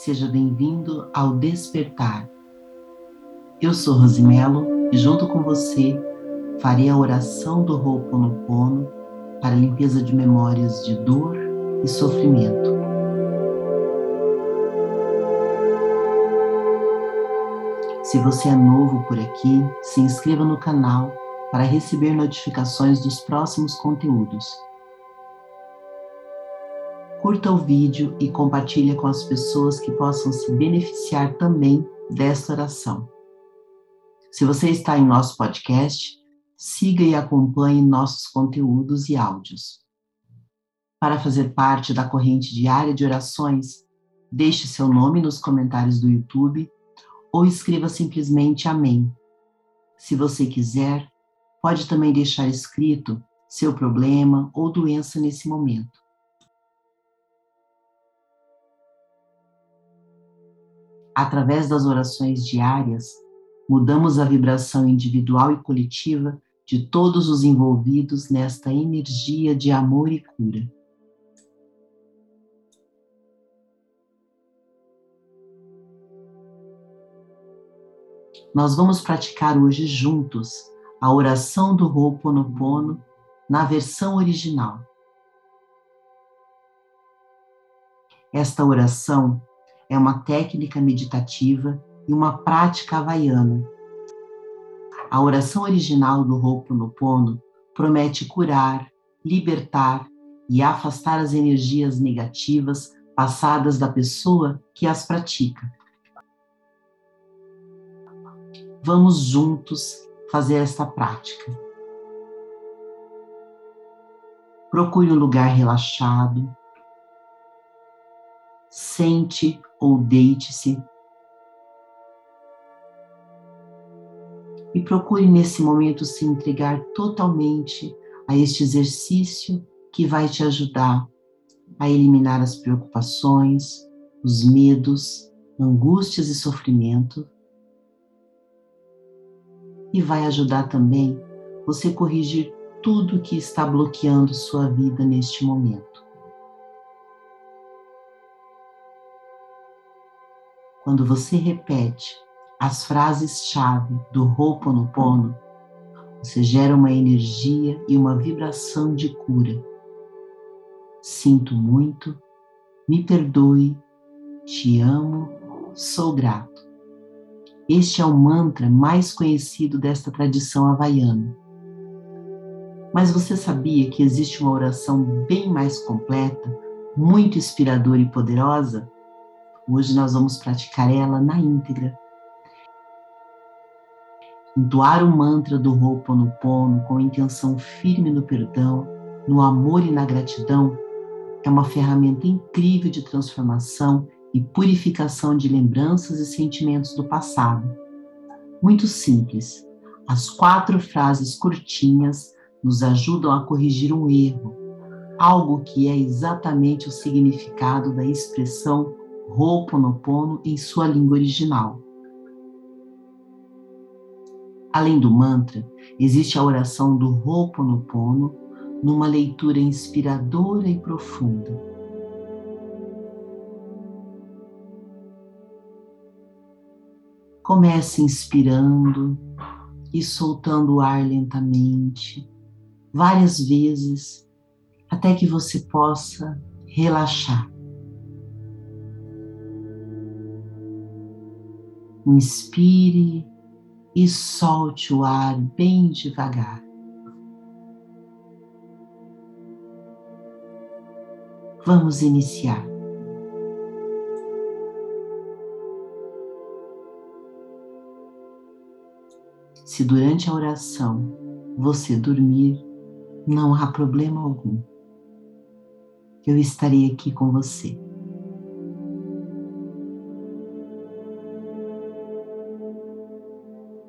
Seja bem-vindo ao Despertar. Eu sou Rosimelo e junto com você farei a oração do Ho'oponopono para limpeza de memórias de dor e sofrimento. Se você é novo por aqui, se inscreva no canal para receber notificações dos próximos conteúdos curta o vídeo e compartilhe com as pessoas que possam se beneficiar também desta oração. Se você está em nosso podcast, siga e acompanhe nossos conteúdos e áudios. Para fazer parte da corrente diária de orações, deixe seu nome nos comentários do YouTube ou escreva simplesmente Amém. Se você quiser, pode também deixar escrito seu problema ou doença nesse momento. Através das orações diárias, mudamos a vibração individual e coletiva de todos os envolvidos nesta energia de amor e cura. Nós vamos praticar hoje juntos a oração do Ho'oponopono na versão original. Esta oração é uma técnica meditativa e uma prática havaiana. A oração original do Ho'oponopono promete curar, libertar e afastar as energias negativas passadas da pessoa que as pratica. Vamos juntos fazer esta prática. Procure um lugar relaxado. Sente ou deite-se. E procure nesse momento se entregar totalmente a este exercício que vai te ajudar a eliminar as preocupações, os medos, angústias e sofrimento. E vai ajudar também você corrigir tudo que está bloqueando sua vida neste momento. Quando você repete as frases-chave do Ho'oponopono, você gera uma energia e uma vibração de cura. Sinto muito, me perdoe, te amo, sou grato. Este é o mantra mais conhecido desta tradição havaiana. Mas você sabia que existe uma oração bem mais completa, muito inspiradora e poderosa? Hoje nós vamos praticar ela na íntegra. Entoar o mantra do Ho'oponopono com intenção firme no perdão, no amor e na gratidão é uma ferramenta incrível de transformação e purificação de lembranças e sentimentos do passado. Muito simples. As quatro frases curtinhas nos ajudam a corrigir um erro, algo que é exatamente o significado da expressão Ho'oponopono em sua língua original. Além do mantra, existe a oração do Ho'oponopono numa leitura inspiradora e profunda. Comece inspirando e soltando o ar lentamente, várias vezes, até que você possa relaxar. Inspire e solte o ar bem devagar. Vamos iniciar. Se durante a oração você dormir, não há problema algum. Eu estarei aqui com você.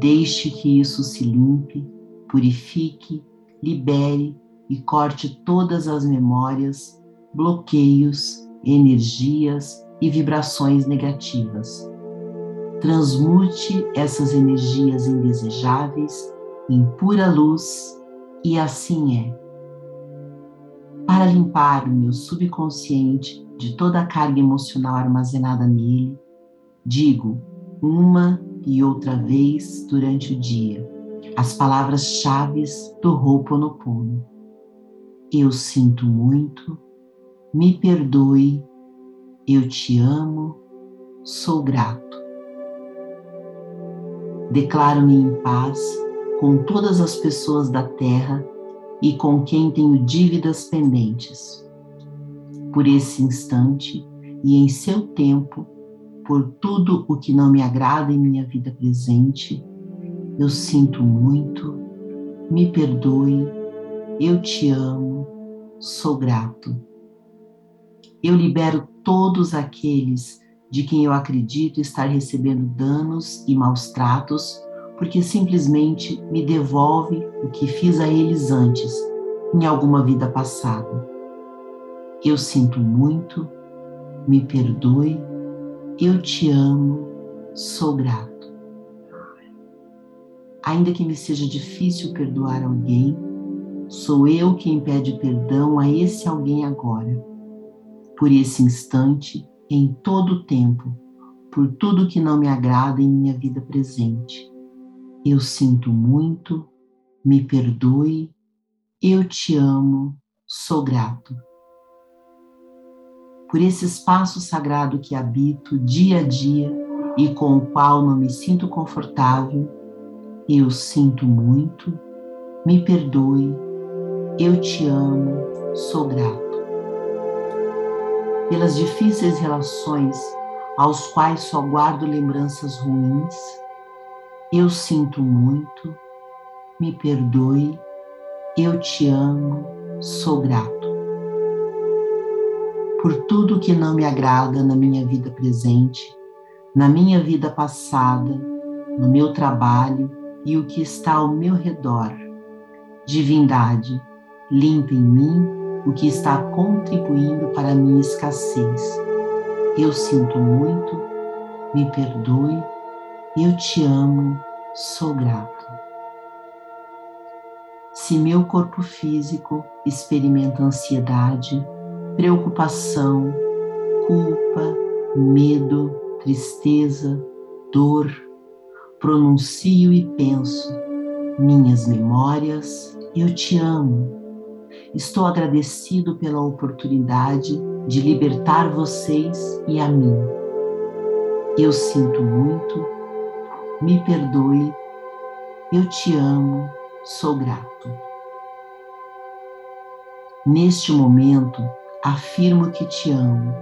Deixe que isso se limpe, purifique, libere e corte todas as memórias, bloqueios, energias e vibrações negativas. Transmute essas energias indesejáveis em pura luz e assim é. Para limpar o meu subconsciente de toda a carga emocional armazenada nele, digo uma e outra vez durante o dia as palavras-chave do Ho'oponopono. Eu sinto muito, me perdoe, eu te amo, sou grato. Declaro-me em paz com todas as pessoas da terra e com quem tenho dívidas pendentes. Por esse instante e em seu tempo, por tudo o que não me agrada em minha vida presente, eu sinto muito, me perdoe, eu te amo, sou grato. Eu libero todos aqueles de quem eu acredito estar recebendo danos e maus tratos, porque simplesmente me devolve o que fiz a eles antes, em alguma vida passada. Eu sinto muito, me perdoe, eu te amo, sou grato. Ainda que me seja difícil perdoar alguém, sou eu quem pede perdão a esse alguém agora, por esse instante, em todo o tempo, por tudo que não me agrada em minha vida presente. Eu sinto muito, me perdoe, eu te amo, sou grato. Por esse espaço sagrado que habito dia a dia e com o qual não me sinto confortável, eu sinto muito, me perdoe, eu te amo, sou grato. Pelas difíceis relações aos quais só guardo lembranças ruins, eu sinto muito, me perdoe, eu te amo, sou grato. Por tudo que não me agrada na minha vida presente, na minha vida passada, no meu trabalho, e o que está ao meu redor. Divindade, limpa em mim o que está contribuindo para a minha escassez. Eu sinto muito, me perdoe, eu te amo, sou grato. Se meu corpo físico experimenta ansiedade, preocupação, culpa, medo, tristeza, dor, pronuncio e penso, minhas memórias, eu te amo. Estou agradecido pela oportunidade de libertar vocês e a mim. Eu sinto muito, me perdoe, eu te amo, sou grato. Neste momento, afirmo que te amo.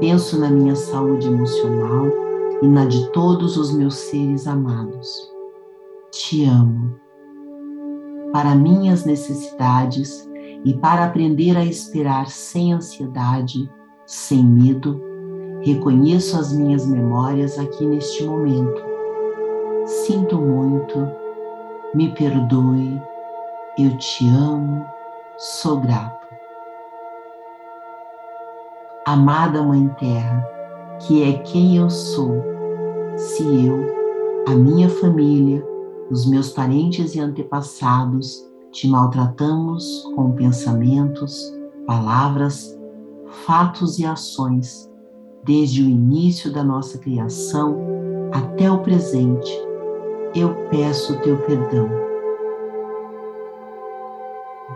Penso na minha saúde emocional e na de todos os meus seres amados. Te amo. Para minhas necessidades e para aprender a esperar sem ansiedade, sem medo, reconheço as minhas memórias aqui neste momento. Sinto muito, me perdoe, eu te amo, sou grato. Amada Mãe Terra, que é quem eu sou, se eu, a minha família, os meus parentes e antepassados te maltratamos com pensamentos, palavras, fatos e ações, desde o início da nossa criação até o presente, eu peço teu perdão.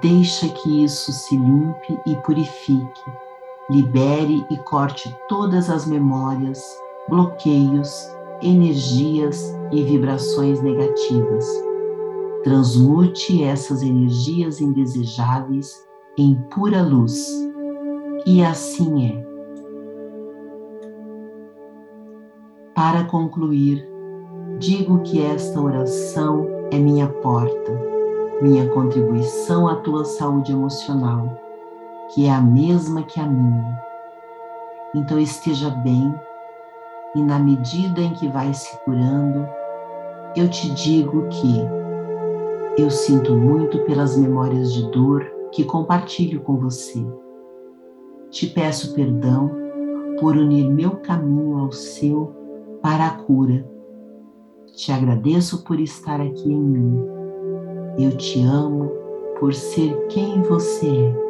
Deixa que isso se limpe e purifique libere e corte todas as memórias, bloqueios, energias e vibrações negativas. Transmute essas energias indesejáveis em pura luz. E assim é. Para concluir, digo que esta oração é minha porta, minha contribuição à tua saúde emocional que é a mesma que a minha. Então esteja bem e na medida em que vai se curando, eu te digo que eu sinto muito pelas memórias de dor que compartilho com você. Te peço perdão por unir meu caminho ao seu para a cura. Te agradeço por estar aqui em mim. Eu te amo por ser quem você é.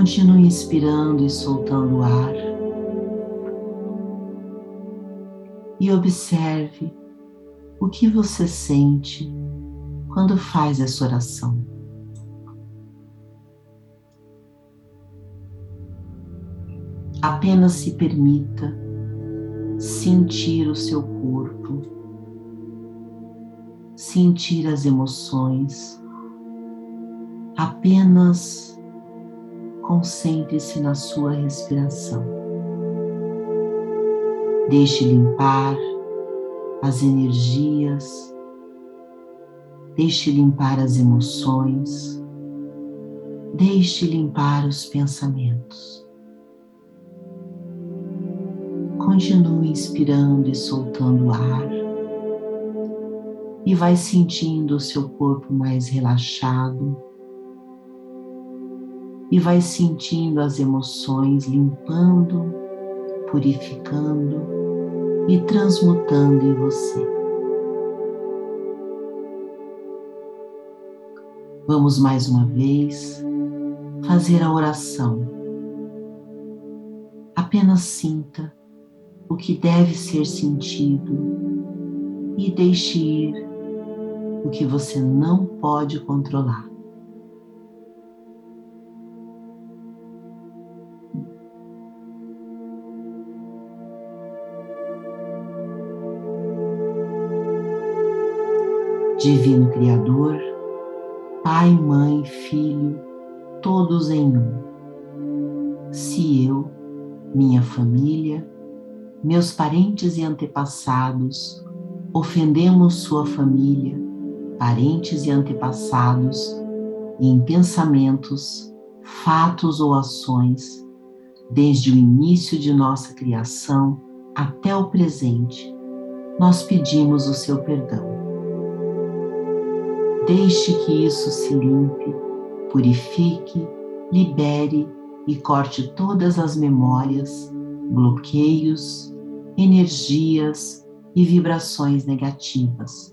Continue inspirando e soltando o ar. E observe o que você sente quando faz essa oração. Apenas se permita sentir o seu corpo, sentir as emoções, apenas concentre-se na sua respiração. Deixe limpar as energias, deixe limpar as emoções, deixe limpar os pensamentos. Continue inspirando e soltando o ar e vai sentindo o seu corpo mais relaxado e vai sentindo as emoções limpando, purificando e transmutando em você. Vamos mais uma vez fazer a oração. Apenas sinta o que deve ser sentido e deixe ir o que você não pode controlar. Divino Criador, Pai, Mãe, Filho, todos em um. Se eu, minha família, meus parentes e antepassados ofendemos sua família, parentes e antepassados em pensamentos, fatos ou ações, desde o início de nossa criação até o presente, nós pedimos o seu perdão. Deixe que isso se limpe, purifique, libere e corte todas as memórias, bloqueios, energias e vibrações negativas.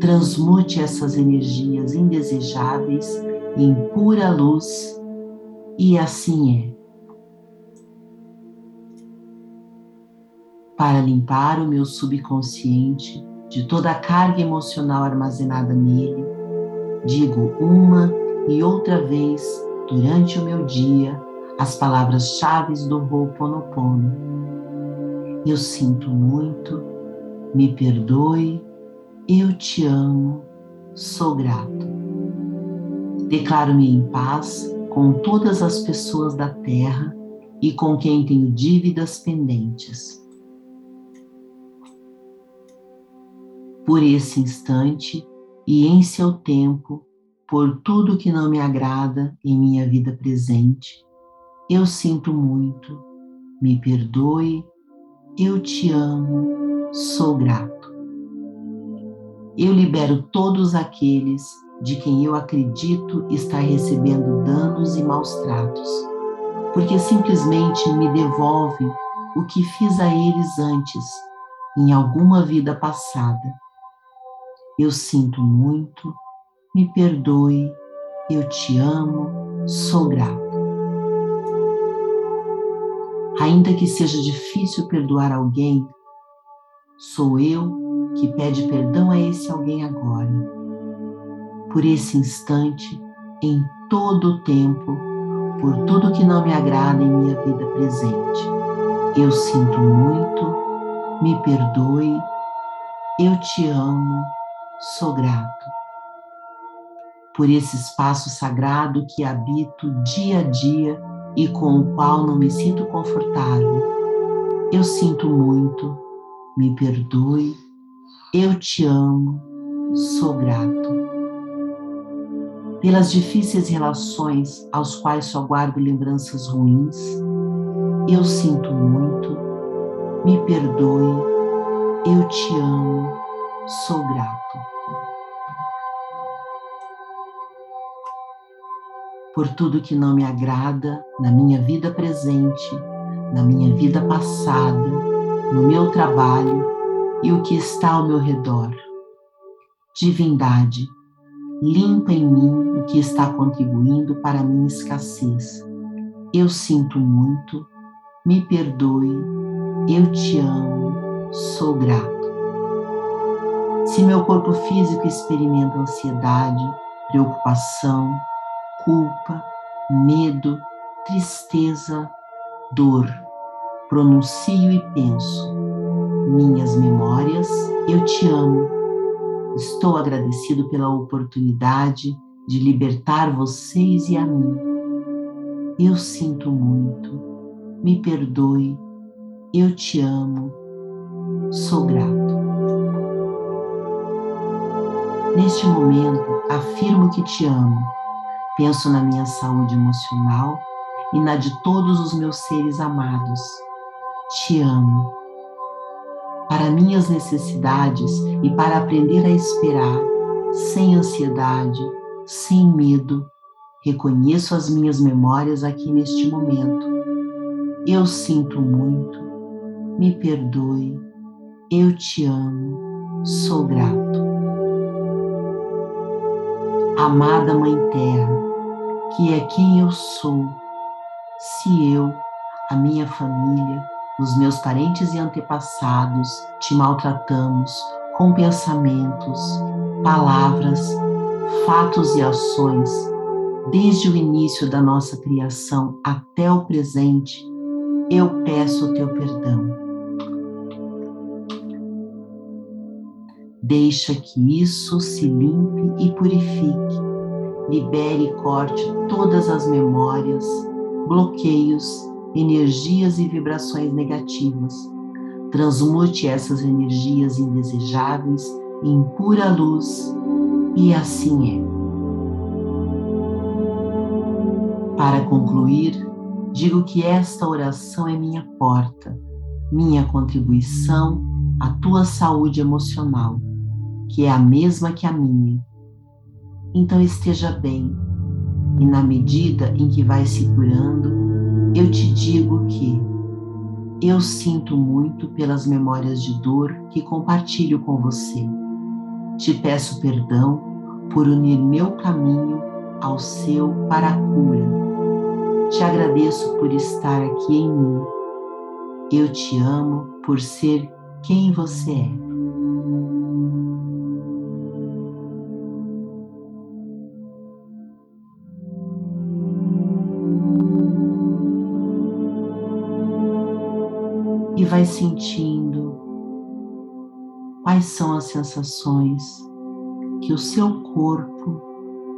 Transmute essas energias indesejáveis em pura luz e assim é. Para limpar o meu subconsciente, de toda a carga emocional armazenada nele, digo uma e outra vez durante o meu dia as palavras-chave do Ho'oponopono. Eu sinto muito, me perdoe, eu te amo, sou grato. Declaro-me em paz com todas as pessoas da terra e com quem tenho dívidas pendentes. Por esse instante e em seu tempo, por tudo que não me agrada em minha vida presente. Eu sinto muito, me perdoe, eu te amo, sou grato. Eu libero todos aqueles de quem eu acredito estar recebendo danos e maus tratos, porque simplesmente me devolvem o que fiz a eles antes, em alguma vida passada eu sinto muito, me perdoe, eu te amo, sou grato. Ainda que seja difícil perdoar alguém, sou eu que pede perdão a esse alguém agora. Por esse instante, em todo o tempo, por tudo que não me agrada em minha vida presente. Eu sinto muito, me perdoe, eu te amo, sou grato por esse espaço sagrado que habito dia a dia e com o qual não me sinto confortável. Eu sinto muito, me perdoe, eu te amo, sou grato. Pelas difíceis relações aos quais só guardo lembranças ruins, eu sinto muito, me perdoe, eu te amo, sou grato. Por tudo que não me agrada na minha vida presente, na minha vida passada, no meu trabalho e o que está ao meu redor. Divindade, limpa em mim o que está contribuindo para a minha escassez. Eu sinto muito, me perdoe, eu te amo, sou grato. Se meu corpo físico experimenta ansiedade, preocupação, culpa, medo, tristeza, dor, pronuncio e penso, minhas memórias, eu te amo. Estou agradecido pela oportunidade de libertar vocês e a mim. Eu sinto muito, me perdoe, eu te amo, sou grato. Neste momento, afirmo que te amo. Penso na minha saúde emocional e na de todos os meus seres amados. Te amo. Para minhas necessidades e para aprender a esperar, sem ansiedade, sem medo, reconheço as minhas memórias aqui neste momento. Eu sinto muito, me perdoe, eu te amo, sou grato amada Mãe Terra, que é quem eu sou, se eu, a minha família, os meus parentes e antepassados te maltratamos com pensamentos, palavras, fatos e ações, desde o início da nossa criação até o presente, eu peço o teu perdão. Deixa que isso se limpe e purifique, libere e corte todas as memórias, bloqueios, energias e vibrações negativas. Transmute essas energias indesejáveis em pura luz, e assim é. Para concluir, digo que esta oração é minha porta, minha contribuição à tua saúde emocional que é a mesma que a minha. Então esteja bem, e na medida em que vai se curando, eu te digo que eu sinto muito pelas memórias de dor que compartilho com você. Te peço perdão por unir meu caminho ao seu para a cura. Te agradeço por estar aqui em mim. Eu te amo por ser quem você é. Vai sentindo quais são as sensações que o seu corpo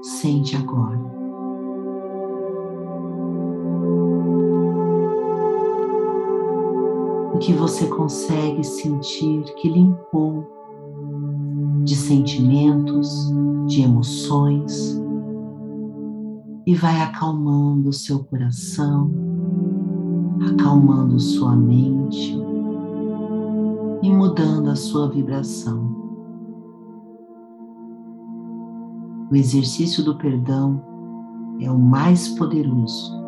sente agora. O que você consegue sentir que limpou de sentimentos, de emoções, e vai acalmando o seu coração acalmando sua mente e mudando a sua vibração. O exercício do perdão é o mais poderoso.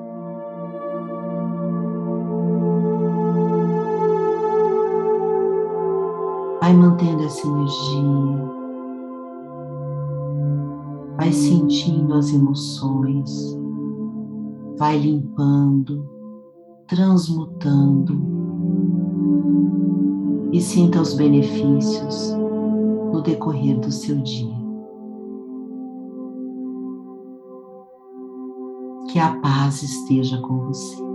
Vai mantendo essa energia, vai sentindo as emoções, vai limpando transmutando e sinta os benefícios no decorrer do seu dia. Que a paz esteja com você.